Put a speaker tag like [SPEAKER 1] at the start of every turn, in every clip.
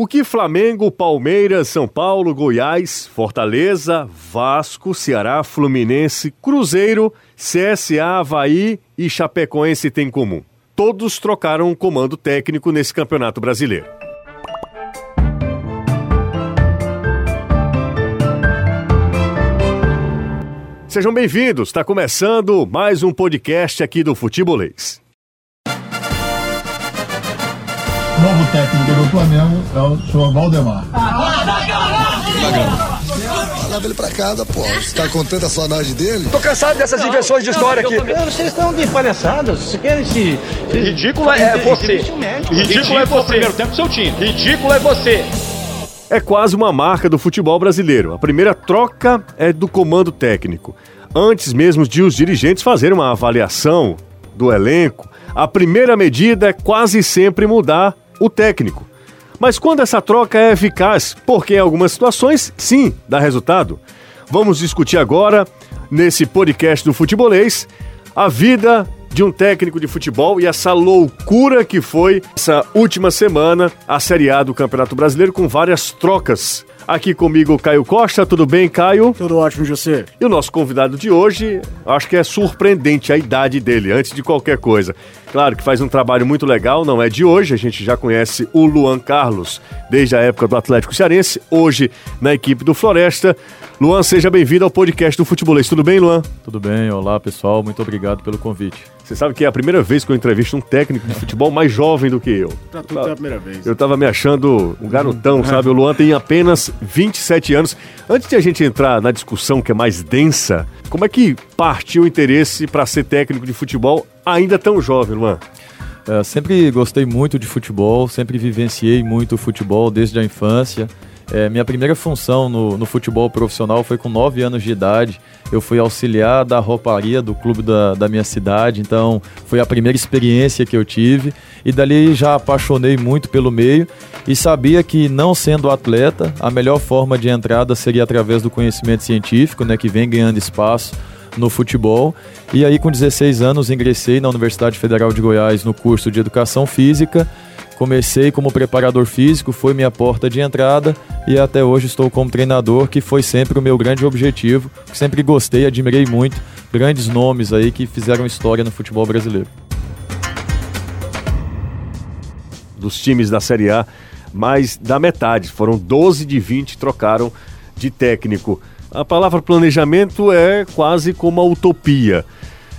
[SPEAKER 1] O que Flamengo, Palmeiras, São Paulo, Goiás, Fortaleza, Vasco, Ceará, Fluminense, Cruzeiro, CSA, Havaí e Chapecoense têm em comum? Todos trocaram um comando técnico nesse campeonato brasileiro. Sejam bem-vindos, está começando mais um podcast aqui do Futebolês.
[SPEAKER 2] Novo técnico do Flamengo é o senhor Valdemar.
[SPEAKER 3] Leva ele pra casa, pô. Você tá com tanta saudade dele?
[SPEAKER 4] Tô cansado dessas invenções de história aqui.
[SPEAKER 5] Vocês estão de palhaçada, vocês querem se.
[SPEAKER 4] Ridículo é você. Ridículo é você. primeiro tempo seu time. Ridículo é você.
[SPEAKER 1] É quase uma marca do futebol brasileiro. A primeira troca é do comando técnico. Antes mesmo de os dirigentes fazerem uma avaliação do elenco, a primeira medida é quase sempre mudar o técnico. Mas quando essa troca é eficaz, porque em algumas situações, sim, dá resultado. Vamos discutir agora, nesse podcast do Futebolês, a vida de um técnico de futebol e essa loucura que foi essa última semana a Série A do Campeonato Brasileiro com várias trocas Aqui comigo Caio Costa, tudo bem, Caio?
[SPEAKER 6] Tudo ótimo, José.
[SPEAKER 1] E o nosso convidado de hoje, acho que é surpreendente a idade dele, antes de qualquer coisa. Claro que faz um trabalho muito legal, não é de hoje, a gente já conhece o Luan Carlos desde a época do Atlético Cearense, hoje na equipe do Floresta. Luan, seja bem-vindo ao podcast do Futebolês. Tudo bem, Luan?
[SPEAKER 7] Tudo bem, olá pessoal, muito obrigado pelo convite.
[SPEAKER 1] Você sabe que é a primeira vez que eu entrevisto um técnico de futebol mais jovem do que eu.
[SPEAKER 6] Pra tudo é a primeira vez.
[SPEAKER 1] Eu tava me achando um garotão, sabe? O Luan tem apenas 27 anos. Antes de a gente entrar na discussão que é mais densa, como é que partiu o interesse para ser técnico de futebol ainda tão jovem, Luan?
[SPEAKER 7] É, sempre gostei muito de futebol, sempre vivenciei muito futebol desde a infância. É, minha primeira função no, no, futebol profissional foi com 9 anos de idade. Eu fui auxiliar da rouparia do clube da, da minha cidade, então foi a primeira experiência que eu tive. E dali já apaixonei muito pelo meio e sabia que, não sendo atleta, a melhor forma de entrada seria através do conhecimento científico, né, que vem ganhando espaço no futebol. E aí, com 16 anos, ingressei na Universidade Federal de Goiás no curso de Educação Física Comecei como preparador físico, foi minha porta de entrada e até hoje estou como treinador, que foi sempre o meu grande objetivo. Sempre gostei, admirei muito grandes nomes aí que fizeram história no futebol brasileiro.
[SPEAKER 1] Dos times da Série A, mais da metade, foram 12 de 20 trocaram de técnico. A palavra planejamento é quase como a utopia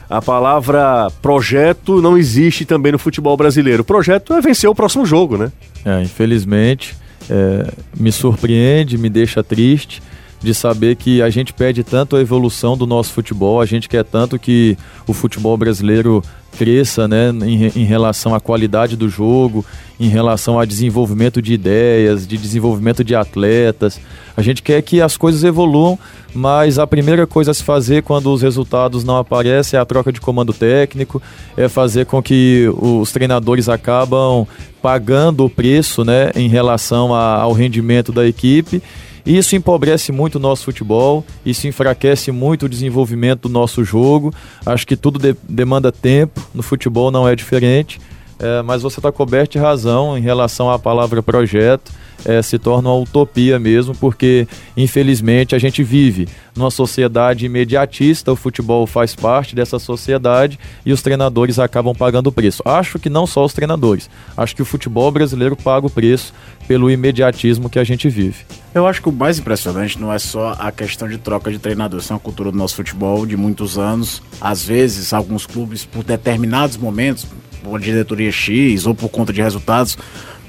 [SPEAKER 1] a palavra projeto não existe também no futebol brasileiro. O projeto é vencer o próximo jogo, né?
[SPEAKER 7] É, infelizmente, é, me surpreende, me deixa triste de saber que a gente pede tanto a evolução do nosso futebol, a gente quer tanto que o futebol brasileiro cresça né, em, em, relação à qualidade do jogo, em relação a desenvolvimento de ideias, de desenvolvimento de atletas. A gente quer que as coisas evoluam, mas a primeira coisa a se fazer quando os resultados não aparecem é a troca de comando técnico, é fazer com que os treinadores acabam pagando o preço né, em relação a, ao rendimento da equipe isso empobrece muito o nosso futebol, isso enfraquece muito o desenvolvimento do nosso jogo. Acho que tudo de demanda tempo, no futebol não é diferente. É, mas você está coberto de razão em relação à palavra projeto é, se torna uma utopia mesmo, porque infelizmente a gente vive numa sociedade imediatista, o futebol faz parte dessa sociedade e os treinadores acabam pagando o preço. Acho que não só os treinadores, acho que o futebol brasileiro paga o preço pelo imediatismo que a gente vive.
[SPEAKER 6] Eu acho que o mais impressionante não é só a questão de troca de treinador, isso é uma cultura do nosso futebol de muitos anos. Às vezes, alguns clubes, por determinados momentos, por diretoria X ou por conta de resultados,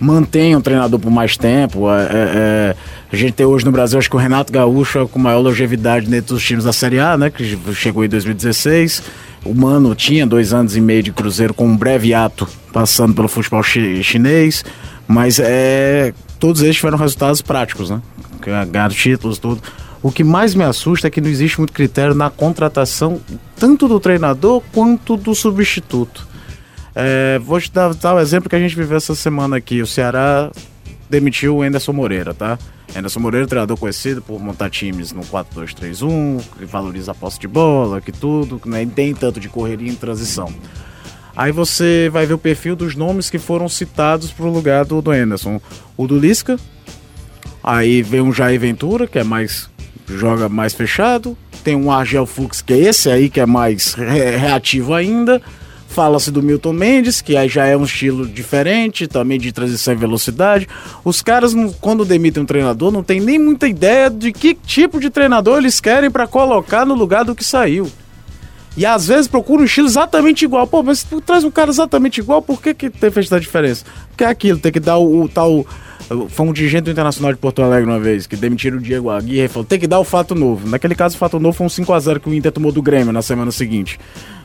[SPEAKER 6] mantém um treinador por mais tempo. É, é, é, a gente tem hoje no Brasil, acho que o Renato Gaúcho é com maior longevidade dentro dos times da Série A, né? Que chegou em 2016. O Mano tinha dois anos e meio de Cruzeiro com um breve ato passando pelo futebol chi chinês. Mas é, todos eles tiveram resultados práticos, né? Ganharam títulos, tudo. O que mais me assusta é que não existe muito critério na contratação, tanto do treinador quanto do substituto. É, vou te dar, dar o exemplo que a gente viveu essa semana aqui. O Ceará demitiu o Anderson Moreira, tá? Anderson Moreira, treinador conhecido por montar times no 4-2-3-1, que valoriza a posse de bola, que tudo, que nem tem tanto de correria em transição. Aí você vai ver o perfil dos nomes que foram citados para o lugar do, do Anderson. O do Lisca, aí vem um Jair Ventura, que é mais. joga mais fechado. Tem um Argel Fux, que é esse aí, que é mais re reativo ainda. Fala-se do Milton Mendes, que aí já é um estilo diferente, também de transição e velocidade. Os caras, quando demitem um treinador, não tem nem muita ideia de que tipo de treinador eles querem para colocar no lugar do que saiu. E às vezes procura um estilo exatamente igual. Pô, mas tu traz um cara exatamente igual, por que, que tem feito a diferença? Porque é aquilo, tem que dar o, o tal. Foi um dirigente internacional de Porto Alegre uma vez, que demitiram o Diego Aguirre e falou: tem que dar o fato novo. Naquele caso, o fato novo foi um 5x0 que o Inter tomou do Grêmio na semana seguinte.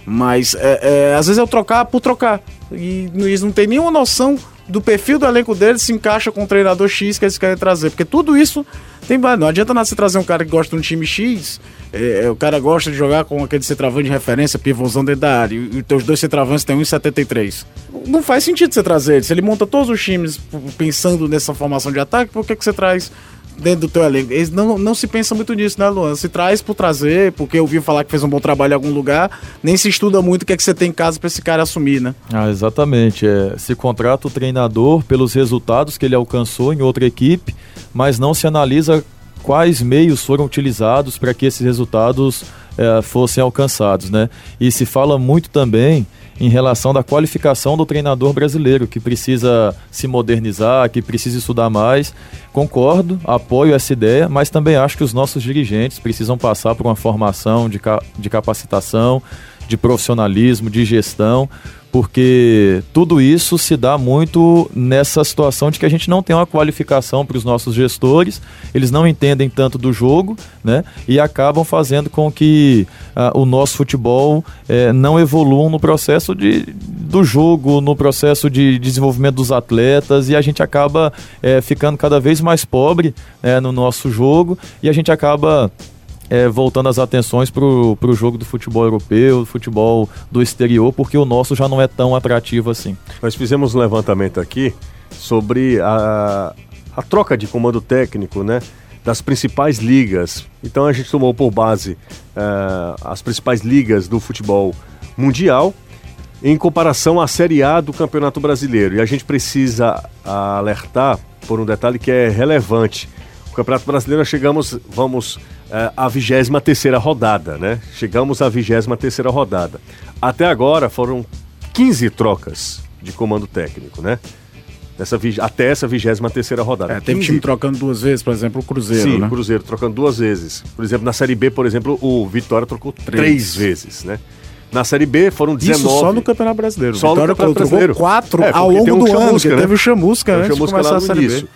[SPEAKER 6] Mas é, é, às vezes é o trocar por trocar. E eles não tem nenhuma noção do perfil do elenco deles se encaixa com o treinador X que eles querem trazer. Porque tudo isso tem. Não adianta nada você trazer um cara que gosta de um time X. É, é o cara gosta de jogar com aquele centroavante de referência, pivôzão dentro da área. E, os teus dois centroavantes têm 1,73. Não faz sentido você trazer ele. Se ele monta todos os times pensando nessa formação de ataque, por que, que você traz dentro do teu elenco. Eles não, não se pensa muito nisso, né, Luan? Se traz por trazer, porque eu ouvi falar que fez um bom trabalho em algum lugar, nem se estuda muito o que, é que você tem em casa para esse cara assumir, né?
[SPEAKER 7] Ah, exatamente. É, se contrata o treinador pelos resultados que ele alcançou em outra equipe, mas não se analisa quais meios foram utilizados para que esses resultados é, fossem alcançados, né? E se fala muito também em relação da qualificação do treinador brasileiro, que precisa se modernizar, que precisa estudar mais. Concordo, apoio essa ideia, mas também acho que os nossos dirigentes precisam passar por uma formação de, de capacitação, de profissionalismo, de gestão, porque tudo isso se dá muito nessa situação de que a gente não tem uma qualificação para os nossos gestores, eles não entendem tanto do jogo, né? E acabam fazendo com que uh, o nosso futebol eh, não evolua no processo de, do jogo, no processo de desenvolvimento dos atletas, e a gente acaba eh, ficando cada vez mais pobre né, no nosso jogo, e a gente acaba é, voltando as atenções para o jogo do futebol europeu, do futebol do exterior, porque o nosso já não é tão atrativo assim.
[SPEAKER 1] Nós fizemos um levantamento aqui sobre a, a troca de comando técnico, né? Das principais ligas. Então a gente tomou por base uh, as principais ligas do futebol mundial em comparação à Série A do Campeonato Brasileiro. E a gente precisa alertar por um detalhe que é relevante. O Campeonato Brasileiro chegamos, vamos uh, a 23 terceira rodada, né? Chegamos à 23 terceira rodada. Até agora foram 15 trocas de comando técnico, né? Nessa, até essa 23 terceira rodada.
[SPEAKER 6] É, teve 15... time trocando duas vezes, por exemplo, o Cruzeiro,
[SPEAKER 1] Sim,
[SPEAKER 6] né?
[SPEAKER 1] o Cruzeiro trocando duas vezes. Por exemplo, na Série B, por exemplo, o Vitória trocou três, três vezes, né? Na Série B foram 19. Isso
[SPEAKER 6] só no Campeonato Brasileiro.
[SPEAKER 1] Só Vitória no Campeonato Brasileiro.
[SPEAKER 6] quatro é, ao longo um do ano, né? teve o Chamusca
[SPEAKER 1] antes de começar a Série B.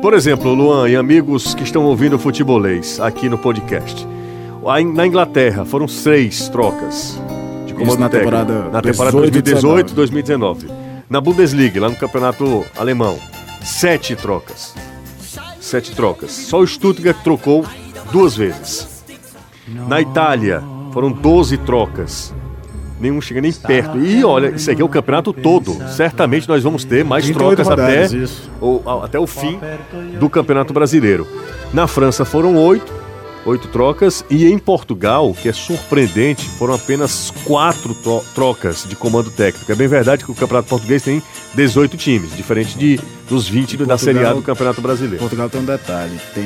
[SPEAKER 1] Por exemplo, Luan e amigos que estão ouvindo o futebolês aqui no podcast. Na Inglaterra foram seis trocas de comando
[SPEAKER 6] na temporada,
[SPEAKER 1] na temporada 2018 2019. Na Bundesliga, lá no campeonato alemão, sete trocas. Sete trocas. Só o Stuttgart trocou duas vezes. Na Itália, foram 12 trocas nenhum chega nem perto. E olha, isso aqui é o campeonato todo. Certamente nós vamos ter mais trocas até, o, até o fim do Campeonato Brasileiro. Na França foram oito, oito trocas. E em Portugal, que é surpreendente, foram apenas quatro trocas de comando técnico. É bem verdade que o Campeonato Português tem 18 times, diferente de, dos 20 Portugal, da Série A do Campeonato Brasileiro.
[SPEAKER 6] Portugal tem um detalhe: tem,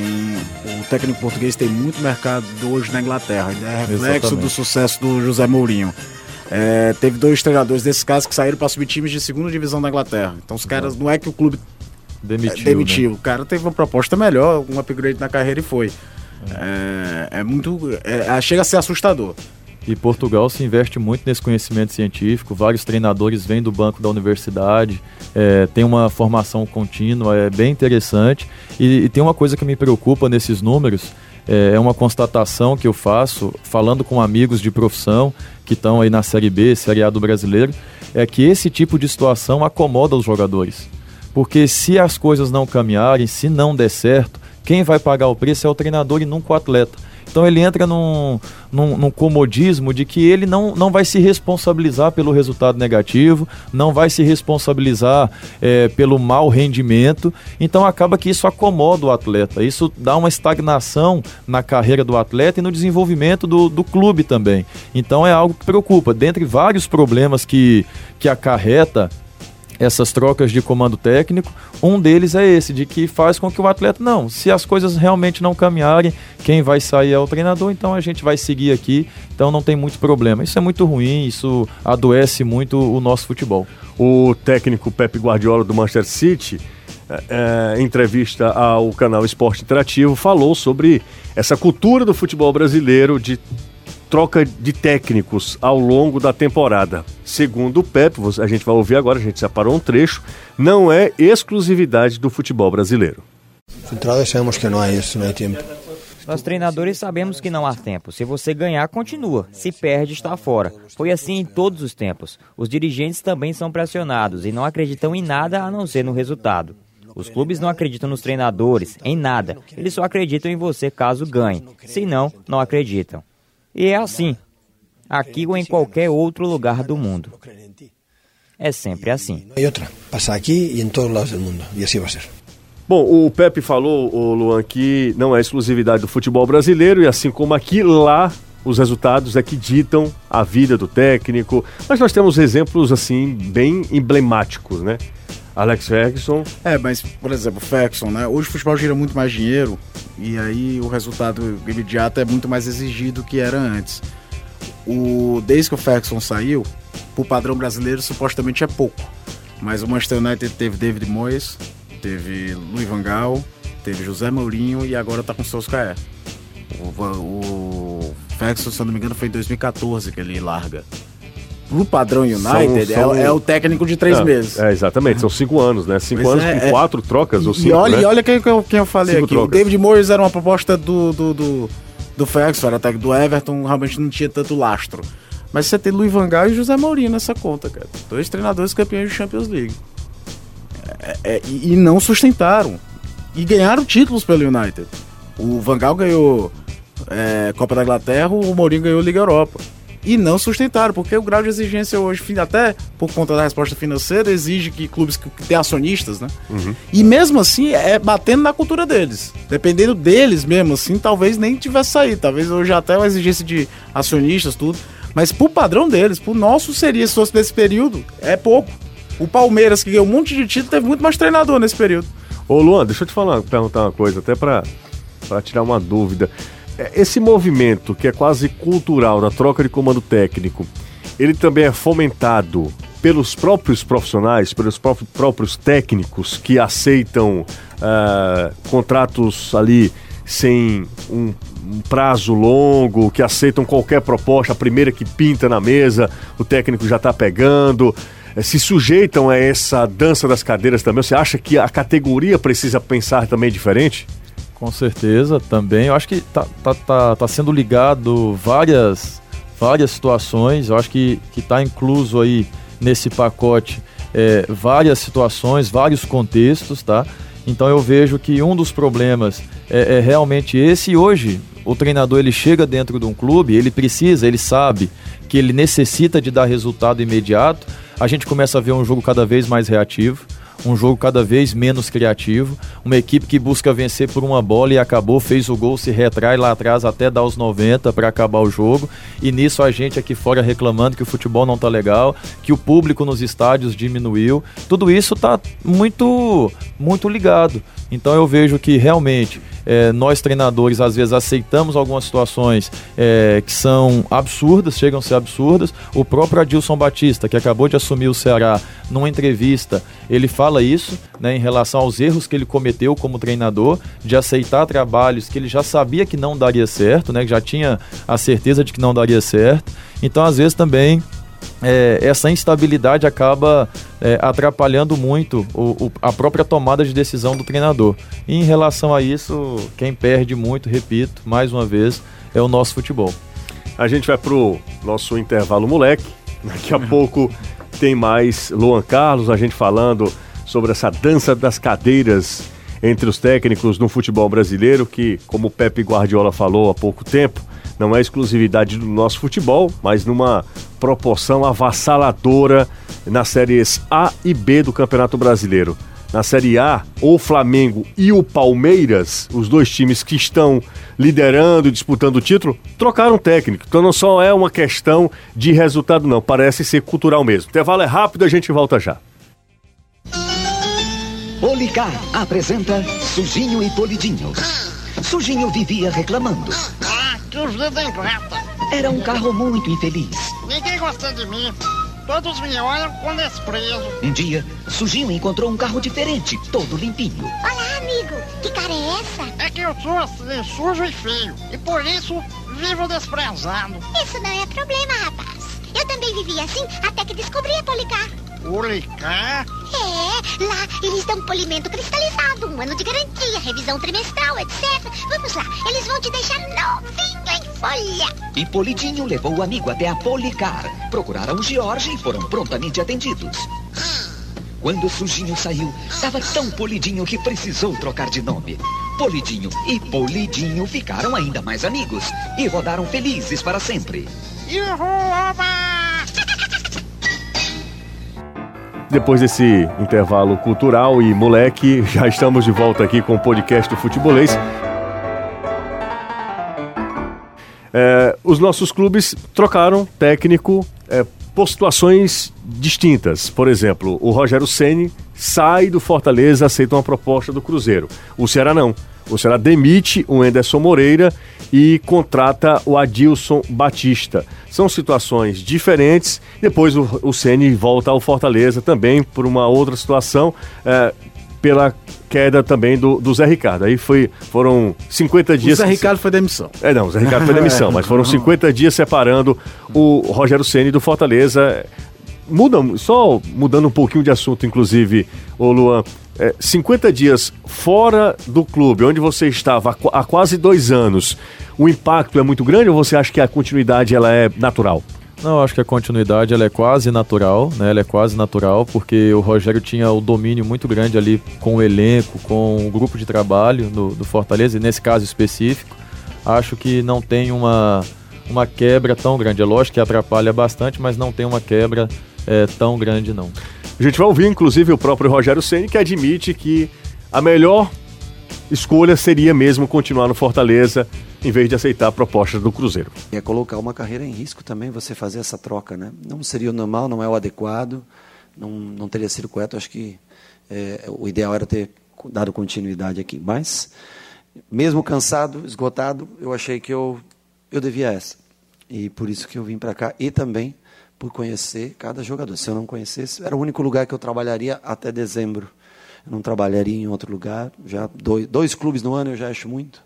[SPEAKER 6] o técnico português tem muito mercado hoje na Inglaterra. É reflexo Exatamente. do sucesso do José Mourinho. É, teve dois treinadores desses casos que saíram para subir times de segunda divisão da Inglaterra. Então os caras, não é que o clube demitiu. É, demitiu. Né? O cara teve uma proposta melhor, um upgrade na carreira e foi. É, é, é muito. É, chega a ser assustador.
[SPEAKER 7] E Portugal se investe muito nesse conhecimento científico. Vários treinadores vêm do banco da universidade, é, tem uma formação contínua, é bem interessante. E, e, tem uma coisa que me preocupa nesses números: é, é uma constatação que eu faço falando com amigos de profissão que estão aí na Série B, Série A do brasileiro, é que esse tipo de situação acomoda os jogadores. Porque se as coisas não caminharem, se não der certo, quem vai pagar o preço é o treinador e nunca o atleta. Então ele entra num, num, num, comodismo de que ele não, não vai se responsabilizar pelo resultado negativo, não vai se responsabilizar é, pelo mau rendimento. Então acaba que isso acomoda o atleta, isso dá uma estagnação na carreira do atleta e no desenvolvimento do, do clube também. Então é algo que preocupa. Dentre vários problemas que, que acarreta essas trocas de comando técnico. Um deles é esse, de que faz com que o atleta, não, se as coisas realmente não caminharem, quem vai sair é o treinador, então a gente vai seguir aqui, então não tem muito problema. Isso é muito ruim, isso adoece muito o nosso futebol.
[SPEAKER 1] O técnico Pepe Guardiola do Manchester City, é, em entrevista ao canal Esporte Interativo, falou sobre essa cultura do futebol brasileiro de troca de técnicos ao longo da temporada. Segundo o Pep, a gente vai ouvir agora, a gente separou um trecho, não é exclusividade do futebol brasileiro.
[SPEAKER 8] sabemos que não há isso, não há tempo.
[SPEAKER 9] Nós treinadores sabemos que não há tempo. Se você ganhar, continua. Se perde, está fora. Foi assim em todos os tempos. Os dirigentes também são pressionados e não acreditam em nada a não ser no resultado. Os clubes não acreditam nos treinadores, em nada. Eles só acreditam em você caso ganhe. Se não, não acreditam. E é assim, aqui ou em qualquer outro lugar do mundo. É sempre assim.
[SPEAKER 8] E outra, passa aqui e em todos os lados do mundo, e assim vai ser.
[SPEAKER 1] Bom, o Pepe falou, o Luan, que não é exclusividade do futebol brasileiro, e assim como aqui, lá os resultados é que ditam a vida do técnico. Mas nós temos exemplos, assim, bem emblemáticos, né? Alex Ferguson.
[SPEAKER 6] É, mas, por exemplo, Ferguson, né? Hoje o futebol gira muito mais dinheiro e aí o resultado imediato é muito mais exigido que era antes. O, desde que o Ferguson saiu, pro padrão brasileiro supostamente é pouco. Mas o Manchester United teve David Moyes, teve Luiz Van Gaal, teve José Mourinho e agora tá com Solskjaer. O, o Ferguson, se eu não me engano, foi em 2014 que ele larga pro padrão United, são, são... É, é, o técnico de três
[SPEAKER 1] é,
[SPEAKER 6] meses.
[SPEAKER 1] É, exatamente, são cinco anos, né? Cinco pois anos é, com é. quatro trocas ou cinco,
[SPEAKER 6] E olha,
[SPEAKER 1] né?
[SPEAKER 6] e olha quem, quem eu falei cinco aqui. Trocas. O David Moyes era uma proposta do, do, do, do Ferguson, era até do Everton, realmente não tinha tanto lastro. Mas você tem Luiz Van Gaal e José Mourinho nessa conta, cara. Dois treinadores campeões de Champions League. É, é, e, e, não sustentaram. E ganharam títulos pelo United. O Van Gaal ganhou é, Copa da Inglaterra, o Mourinho ganhou Liga Europa e não sustentaram, porque o grau de exigência hoje, até por conta da resposta financeira, exige que clubes que, que tenham acionistas, né? Uhum. E mesmo assim, é batendo na cultura deles. Dependendo deles mesmo, assim, talvez nem tivesse saído. Talvez hoje até uma exigência de acionistas, tudo. Mas pro padrão deles, pro nosso seria, se fosse desse período, é pouco. O Palmeiras, que ganhou um monte de título, teve muito mais treinador nesse período.
[SPEAKER 1] Ô Luan, deixa eu te falar, perguntar uma coisa, até para tirar uma dúvida. É, esse movimento, que é quase cultural, da troca de comando técnico, ele também é fomentado pelos próprios profissionais, pelos próprios técnicos que aceitam uh, contratos ali sem um, um, prazo longo, que aceitam qualquer proposta, a primeira que pinta na mesa, o técnico já está pegando. Eh, se sujeitam a essa dança das cadeiras também? Você acha que a categoria precisa pensar também diferente?
[SPEAKER 7] Com certeza, também. Eu acho que tá, tá, tá, tá sendo ligado várias, várias situações. Eu acho que, que tá incluso aí nesse pacote é, várias situações, vários contextos, tá? Então eu vejo que um dos problemas é, é, realmente esse. E hoje o treinador ele chega dentro de um clube, ele precisa, ele sabe que ele necessita de dar resultado imediato. A gente começa a ver um jogo cada vez mais reativo um jogo cada vez menos criativo, uma equipe que busca vencer por uma bola e acabou, fez o gol, se retrai lá atrás até dar os 90 para acabar o jogo, e nisso a gente aqui fora reclamando que o futebol não tá legal, que o público nos estádios diminuiu. Tudo isso tá muito muito ligado. Então eu vejo que realmente é, nós treinadores às vezes aceitamos algumas situações é, que são absurdas, chegam a ser absurdas. O próprio Adilson Batista, que acabou de assumir o Ceará, numa entrevista, ele fala isso né, em relação aos erros que ele cometeu como treinador, de aceitar trabalhos que ele já sabia que não daria certo, né, que já tinha a certeza de que não daria certo. Então, às vezes também é, essa instabilidade acaba é, atrapalhando muito o, o, a própria tomada de decisão do treinador. E em relação a isso, quem perde muito, repito, mais uma vez, é o nosso futebol.
[SPEAKER 1] A gente vai pro nosso intervalo moleque. Daqui a pouco tem mais Luan Carlos, a gente falando sobre essa dança das cadeiras entre os técnicos no futebol brasileiro, que, como o Pepe Guardiola falou há pouco tempo, não é exclusividade do nosso futebol, mas numa proporção avassaladora nas séries A e B do Campeonato Brasileiro. Na Série A, o Flamengo e o Palmeiras, os dois times que estão liderando e disputando o título, trocaram técnico. Então não só é uma questão de resultado, não. Parece ser cultural mesmo. Intervalo é rápido, a gente volta já.
[SPEAKER 10] Policar apresenta Sujinho e Polidinho. Sujinho vivia reclamando.
[SPEAKER 11] Vida ingrata.
[SPEAKER 10] Era um carro muito infeliz.
[SPEAKER 11] Ninguém gosta de mim. Todos me olham com desprezo.
[SPEAKER 10] Um dia, Sujinho encontrou um carro diferente, todo limpinho.
[SPEAKER 12] Olá, amigo. Que cara é essa?
[SPEAKER 11] É que eu sou assim, sujo e feio. E por isso, vivo desprezado.
[SPEAKER 12] Isso não é problema, rapaz. Eu também vivi assim até que descobri a Policar.
[SPEAKER 11] Policar?
[SPEAKER 12] É, lá eles dão polimento cristalizado, um ano de garantia, revisão trimestral, etc. Vamos lá, eles vão te deixar novinho em folha.
[SPEAKER 10] E Polidinho levou o amigo até a Policar. Procuraram o George e foram prontamente atendidos. Quando o Sujinho saiu, estava tão polidinho que precisou trocar de nome. Polidinho e Polidinho ficaram ainda mais amigos e rodaram felizes para sempre.
[SPEAKER 1] Depois desse intervalo cultural e moleque, já estamos de volta aqui com o podcast do Futebolês. É, os nossos clubes trocaram técnico é, por situações distintas. Por exemplo, o Rogério Ceni sai do Fortaleza, aceita uma proposta do Cruzeiro. O Ceará não. O Ceará demite o Enderson Moreira e contrata o Adilson Batista. São situações diferentes. Depois o, o Ceni volta ao Fortaleza também por uma outra situação, é, pela queda também do, do Zé Ricardo. Aí foi, foram 50 dias.
[SPEAKER 6] O Zé Ricardo foi demissão.
[SPEAKER 1] É, não, o Zé Ricardo foi demissão, mas foram 50 dias separando o Rogério Ceni do Fortaleza. Muda, só mudando um pouquinho de assunto, inclusive, o Luan. É, 50 dias fora do clube, onde você estava há quase dois anos, o impacto é muito grande ou você acha que a continuidade ela é natural?
[SPEAKER 7] Não, acho que a continuidade ela é quase natural, né? Ela é quase natural porque o Rogério tinha o domínio muito grande ali com o elenco, com o grupo de trabalho do, do Fortaleza, e nesse caso específico, acho que não tem uma, uma quebra tão grande. É lógico que atrapalha bastante, mas não tem uma quebra é, tão grande não.
[SPEAKER 1] A gente vai ouvir, inclusive, o próprio Rogério Ceni que admite que a melhor escolha seria mesmo continuar no Fortaleza em vez de aceitar a proposta do Cruzeiro.
[SPEAKER 13] É colocar uma carreira em risco também você fazer essa troca, né? Não seria o normal, não é o adequado, não, não teria sido correto. Acho que é, o ideal era ter dado continuidade aqui. Mas, mesmo cansado, esgotado, eu achei que eu, eu devia essa. E por isso que eu vim para cá. E também por conhecer cada jogador. Se eu não conhecesse, era o único lugar que eu trabalharia até dezembro. Eu não trabalharia em outro lugar. Já dois, dois clubes no ano eu já acho muito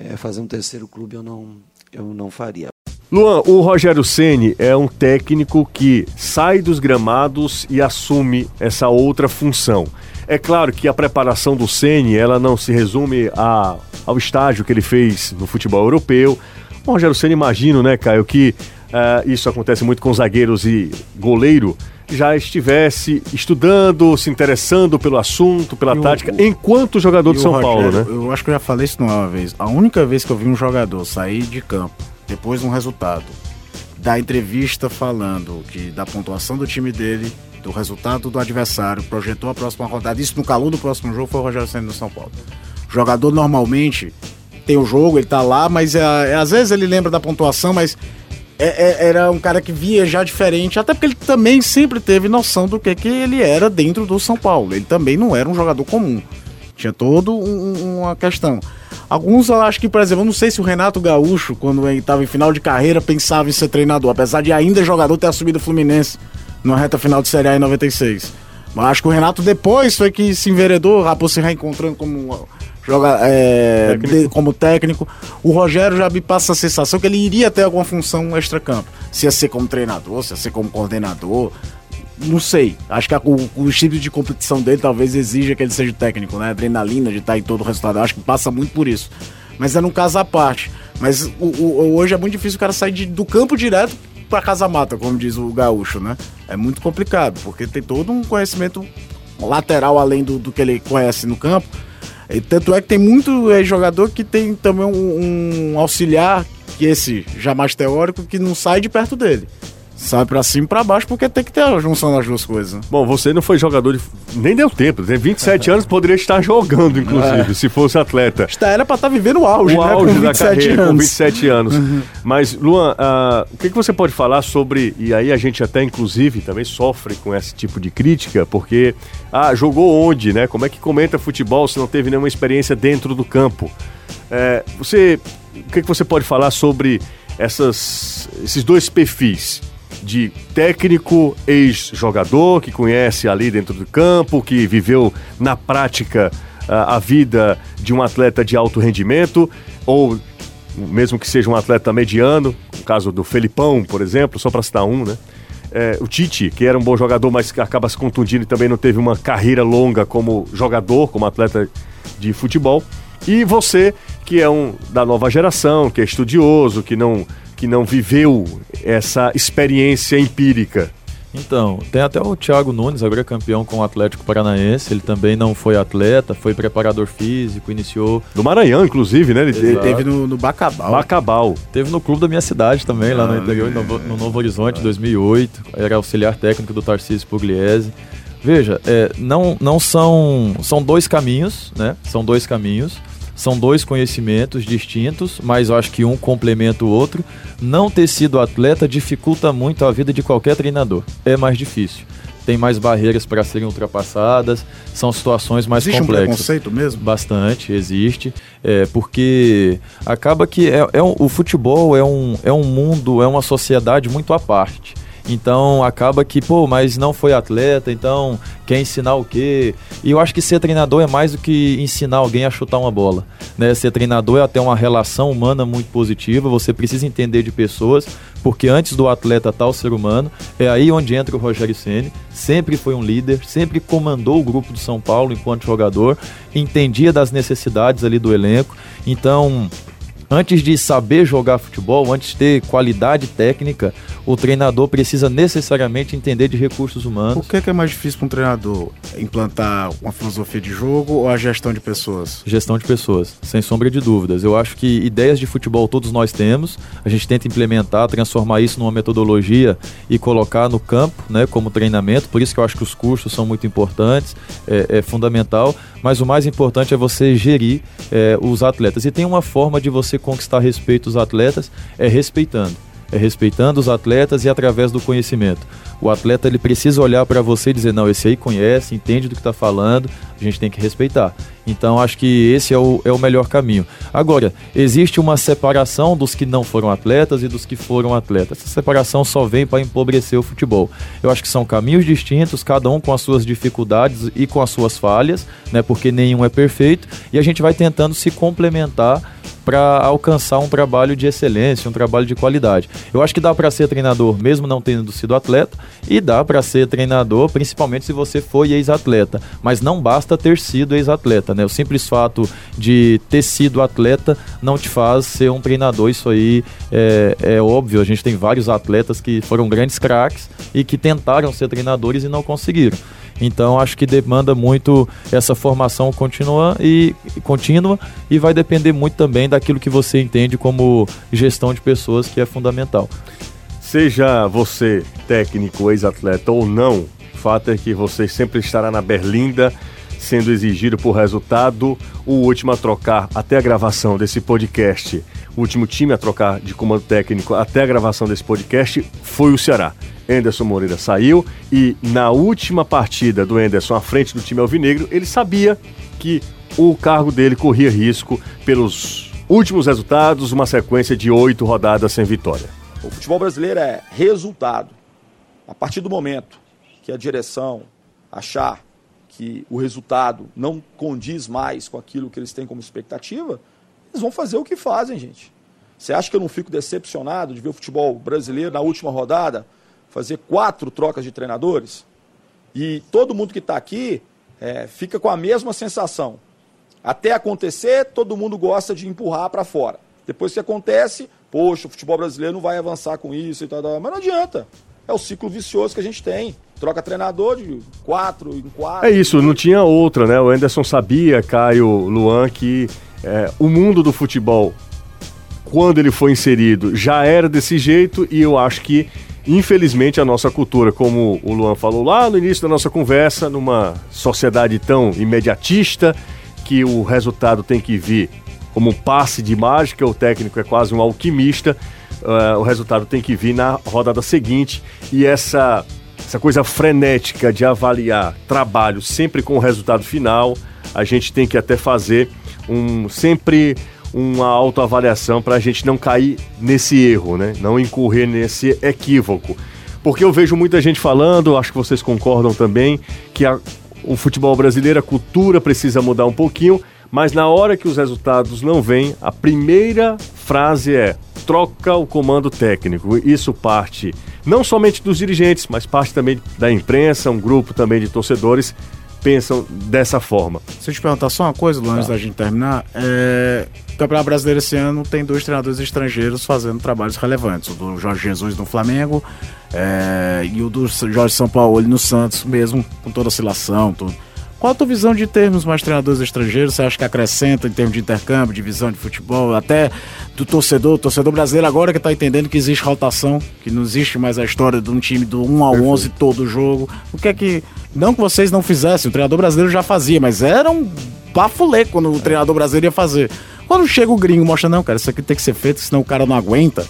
[SPEAKER 13] é, fazer um terceiro clube eu não, eu não faria.
[SPEAKER 1] Luan, o Rogério Ceni é um técnico que sai dos gramados e assume essa outra função. É claro que a preparação do Ceni ela não se resume a, ao estágio que ele fez no futebol europeu. O Rogério Ceni, imagino, né, Caio, que uh, isso acontece muito com zagueiros e goleiro já estivesse estudando, se interessando pelo assunto, pela tática, o, enquanto jogador de São Paulo, né?
[SPEAKER 6] Eu acho que eu já falei isso uma vez. A única vez que eu vi um jogador sair de campo depois de um resultado, da entrevista falando que da pontuação do time dele, do resultado do adversário, projetou a próxima rodada, isso no calor do próximo jogo foi o Rogério Senna do São Paulo. O jogador normalmente tem o jogo, ele tá lá, mas é, é, às vezes ele lembra da pontuação, mas é, é, era um cara que via já diferente, até porque ele também sempre teve noção do que, que ele era dentro do São Paulo. Ele também não era um jogador comum. Tinha todo um, uma questão. Alguns eu acho que, por exemplo, eu não sei se o Renato Gaúcho, quando ele estava em final de carreira, pensava em ser treinador, apesar de ainda jogador ter assumido o Fluminense na reta final de Série A em 96. Mas acho que o Renato depois foi que se enveredou, acabou se reencontrando como joga é, técnico. De, como técnico. O Rogério já me passa a sensação que ele iria ter alguma função extra-campo. Se ia ser como treinador, se ia ser como coordenador. Não sei. Acho que a, o, o estilo de competição dele talvez exija que ele seja técnico, né? Adrenalina de estar em todo o resultado. Acho que passa muito por isso. Mas é num caso à parte. Mas o, o, hoje é muito difícil o cara sair de, do campo direto para casa mata, como diz o gaúcho, né? É muito complicado, porque tem todo um conhecimento lateral além do, do que ele conhece no campo tanto é que tem muito é, jogador que tem também um, um auxiliar, que esse já mais teórico, que não sai de perto dele sai pra cima e pra baixo, porque tem que ter a junção das duas coisas.
[SPEAKER 1] Bom, você não foi jogador de. Nem deu tempo. Tem 27 anos, poderia estar jogando, inclusive, é. se fosse atleta.
[SPEAKER 6] Está era pra estar tá vivendo o auge,
[SPEAKER 1] o
[SPEAKER 6] né?
[SPEAKER 1] auge da carreira, anos. com 27 anos. Uhum. Mas, Luan, uh, o que, que você pode falar sobre. E aí a gente até, inclusive, também sofre com esse tipo de crítica, porque. Ah, jogou onde, né? Como é que comenta futebol se não teve nenhuma experiência dentro do campo? É, você. O que, que você pode falar sobre essas, esses dois perfis? De técnico ex-jogador que conhece ali dentro do campo, que viveu na prática a, a vida de um atleta de alto rendimento, ou mesmo que seja um atleta mediano, no caso do Felipão, por exemplo, só para citar um, né? É, o Tite, que era um bom jogador, mas acaba se contundindo e também não teve uma carreira longa como jogador, como atleta de futebol. E você, que é um da nova geração, que é estudioso, que não que não viveu essa experiência empírica?
[SPEAKER 7] Então, tem até o Thiago Nunes, agora campeão com o Atlético Paranaense. Ele também não foi atleta, foi preparador físico, iniciou.
[SPEAKER 1] Do Maranhão, inclusive, né? Ele
[SPEAKER 6] Exato. teve no, no Bacabal.
[SPEAKER 1] Bacabal.
[SPEAKER 7] Teve no clube da minha cidade também, ah, lá no ah, interior, é. no, no, Novo Horizonte, em 2008. Era auxiliar técnico do Tarcísio Pugliese. Veja, é, não, não são. São dois caminhos, né? São dois caminhos. São dois conhecimentos distintos, mas eu acho que um complementa o outro. Não ter sido atleta dificulta muito a vida de qualquer treinador. É mais difícil. Tem mais barreiras para serem ultrapassadas, são situações mais
[SPEAKER 6] existe
[SPEAKER 7] complexas.
[SPEAKER 6] Existe um preconceito mesmo?
[SPEAKER 7] Bastante, existe. É, porque acaba que é, é um, o futebol é um, é um mundo, é uma sociedade muito à parte. Então acaba que, pô, mas não foi atleta, então quer ensinar o quê? E eu acho que ser treinador é mais do que ensinar alguém a chutar uma bola. Né? Ser treinador é até uma relação humana muito positiva, você precisa entender de pessoas, porque antes do atleta tal tá ser humano, é aí onde entra o Rogério Ceni. Sempre foi um líder, sempre comandou o grupo do São Paulo enquanto jogador, entendia das necessidades ali do elenco. Então, Antes de saber jogar futebol, antes de ter qualidade técnica, o treinador precisa necessariamente entender de recursos humanos.
[SPEAKER 6] O que é, que é mais difícil para um treinador? Implantar uma filosofia de jogo ou a gestão de pessoas?
[SPEAKER 7] Gestão de pessoas, sem sombra de dúvidas. Eu acho que ideias de futebol todos nós temos, a gente tenta implementar, transformar isso numa metodologia e colocar no campo, né, como treinamento. Por isso que eu acho que os cursos são muito importantes, é, é fundamental. Mas o mais importante é você gerir é, os atletas. E tem uma forma de você conquistar respeito dos atletas, é respeitando é respeitando os atletas e através do conhecimento. O atleta ele precisa olhar para você e dizer: não, esse aí conhece, entende do que está falando, a gente tem que respeitar. Então acho que esse é o, é o melhor caminho. Agora, existe uma separação dos que não foram atletas e dos que foram atletas. Essa separação só vem para empobrecer o futebol. Eu acho que são caminhos distintos, cada um com as suas dificuldades e com as suas falhas, né? Porque nenhum é perfeito, e a gente vai tentando se complementar para alcançar um trabalho de excelência, um trabalho de qualidade. Eu acho que dá para ser treinador mesmo não tendo sido atleta e dá para ser treinador principalmente se você foi ex-atleta, mas não basta ter sido ex-atleta, né? O simples fato de ter sido atleta não te faz ser um treinador, isso aí é, é óbvio. A gente tem vários atletas que foram grandes craques e que tentaram ser treinadores e não conseguiram. Então acho que demanda muito essa formação contínua e contínua e vai depender muito também daquilo que você entende como gestão de pessoas, que é fundamental.
[SPEAKER 1] Seja você técnico, ex-atleta ou não, o fato é que você sempre estará na berlinda sendo exigido por resultado. O último a trocar até a gravação desse podcast, o último time a trocar de comando técnico até a gravação desse podcast foi o Ceará. Anderson Moreira saiu e na última partida do Anderson à frente do time alvinegro, ele sabia que o cargo dele corria risco pelos últimos resultados, uma sequência de oito rodadas sem vitória.
[SPEAKER 14] O futebol brasileiro é resultado. A partir do momento que a direção achar que o resultado não condiz mais com aquilo que eles têm como expectativa, eles vão fazer o que fazem, gente. Você acha que eu não fico decepcionado de ver o futebol brasileiro na última rodada fazer quatro trocas de treinadores, e todo mundo que está aqui é, fica com a mesma sensação. Até acontecer, todo mundo gosta de empurrar para fora. Depois que acontece, poxa, o futebol brasileiro não vai avançar com isso e tal, mas não adianta. É o ciclo vicioso que a gente tem. Troca treinador de quatro em quatro.
[SPEAKER 1] É isso, não tinha outra, né? O Anderson sabia, Caio, Luan, que é, o mundo do futebol, quando ele foi inserido, já era desse jeito e eu acho que, infelizmente, a nossa cultura, como o Luan falou lá no início da nossa conversa, numa sociedade tão imediatista, que o resultado tem que vir como um passe de mágica, o técnico é quase um alquimista, uh, o resultado tem que vir na rodada seguinte e essa essa coisa frenética de avaliar trabalho sempre com o resultado final, a gente tem que até fazer um sempre uma autoavaliação para a gente não cair nesse erro, né? Não incorrer nesse equívoco. Porque eu vejo muita gente falando, acho que vocês concordam também, que a, o futebol brasileiro, a cultura precisa mudar um pouquinho, mas na hora que os resultados não vêm, a primeira frase é: troca o comando técnico. Isso parte não somente dos dirigentes, mas parte também da imprensa, um grupo também de torcedores pensam dessa forma.
[SPEAKER 6] Se eu te perguntar só uma coisa, antes tá. da gente terminar, é... o Campeonato Brasileiro esse ano tem dois treinadores estrangeiros fazendo trabalhos relevantes, o do Jorge Jesus no Flamengo é... e o do Jorge São Paulo no Santos, mesmo com toda a oscilação, tudo. Qual a tua visão de termos mais treinadores estrangeiros? Você acha que acrescenta em termos de intercâmbio, de visão de futebol, até do torcedor, torcedor brasileiro agora que está entendendo que existe rotação, que não existe mais a história de um time do 1 ao 11 todo jogo. O que é que não que vocês não fizessem, o treinador brasileiro já fazia, mas era um bafulê quando o treinador brasileiro ia fazer. Quando chega o gringo, mostra não, cara, isso aqui tem que ser feito, senão o cara não aguenta.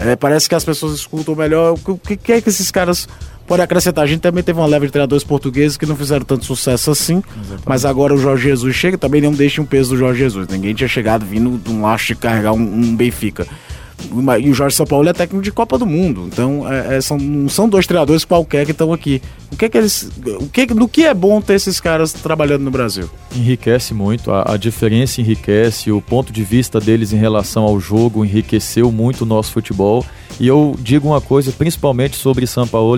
[SPEAKER 6] É, parece que as pessoas escutam melhor. O que, que é que esses caras podem acrescentar? A gente também teve uma leva de treinadores portugueses que não fizeram tanto sucesso assim. Exatamente. Mas agora o Jorge Jesus chega, também não deixa um peso do Jorge Jesus. Ninguém tinha chegado vindo de um laço de carregar um, um Benfica. E o Jorge São Paulo é técnico de Copa do Mundo. Então, é, é, são, não são dois treinadores qualquer que estão aqui. O que é que eles. O que, do que é bom ter esses caras trabalhando no Brasil?
[SPEAKER 7] Enriquece muito, a, a diferença enriquece, o ponto de vista deles em relação ao jogo enriqueceu muito o nosso futebol. E eu digo uma coisa, principalmente sobre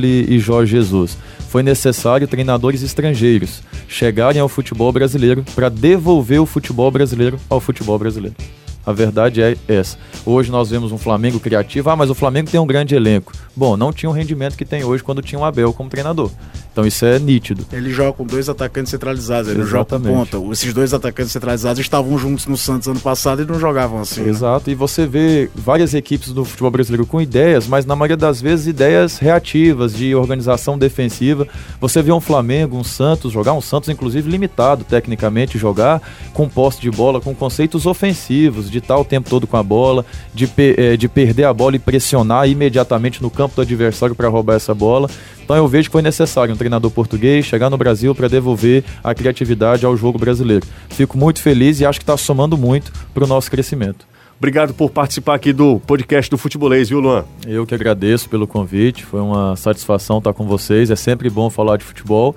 [SPEAKER 7] e, e Jorge Jesus. Foi necessário treinadores estrangeiros chegarem ao futebol brasileiro para devolver o futebol brasileiro ao futebol brasileiro. A verdade é essa. Hoje nós vemos um Flamengo criativo. Ah, mas o Flamengo tem um grande elenco. Bom, não tinha o rendimento que tem hoje quando tinha o Abel como treinador. Então isso é nítido.
[SPEAKER 6] Ele joga com dois atacantes centralizados, ele Exatamente. joga com ponta. Esses dois atacantes centralizados estavam juntos no Santos ano passado e não jogavam assim.
[SPEAKER 7] Né? Exato, né? e você vê várias equipes do futebol brasileiro com ideias, mas na maioria das vezes ideias reativas, de organização defensiva. Você vê um Flamengo, um Santos jogar, um Santos inclusive limitado tecnicamente, jogar com posse de bola, com conceitos ofensivos, de estar o tempo todo com a bola, de, eh, de perder a bola e pressionar imediatamente no campo do adversário para roubar essa bola. Então eu vejo que foi necessário um treinador português chegar no Brasil para devolver a criatividade ao jogo brasileiro. Fico muito feliz e acho que está somando muito para o nosso crescimento.
[SPEAKER 1] Obrigado por participar aqui do podcast do Futebolês, viu, Luan?
[SPEAKER 7] Eu que agradeço pelo convite, foi uma satisfação estar com vocês. É sempre bom falar de futebol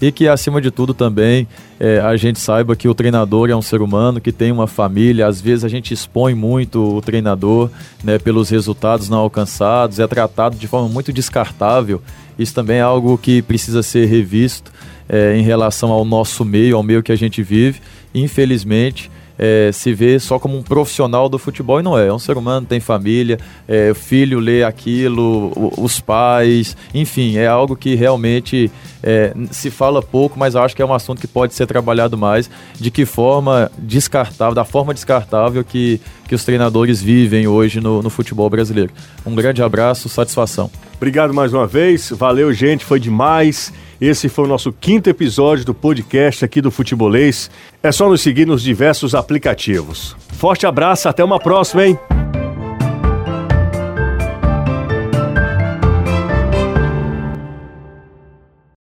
[SPEAKER 7] e que, acima de tudo, também é, a gente saiba que o treinador é um ser humano que tem uma família. Às vezes a gente expõe muito o treinador né, pelos resultados não alcançados, é tratado de forma muito descartável. Isso também é algo que precisa ser revisto é, em relação ao nosso meio, ao meio que a gente vive. Infelizmente, é, se vê só como um profissional do futebol e não é. É um ser humano, tem família, é, o filho lê aquilo, os pais, enfim, é algo que realmente é, se fala pouco, mas acho que é um assunto que pode ser trabalhado mais. De que forma descartável, da forma descartável que, que os treinadores vivem hoje no, no futebol brasileiro. Um grande abraço, satisfação.
[SPEAKER 1] Obrigado mais uma vez, valeu, gente, foi demais. Esse foi o nosso quinto episódio do podcast aqui do Futebolês. É só nos seguir nos diversos aplicativos. Forte abraço, até uma próxima, hein?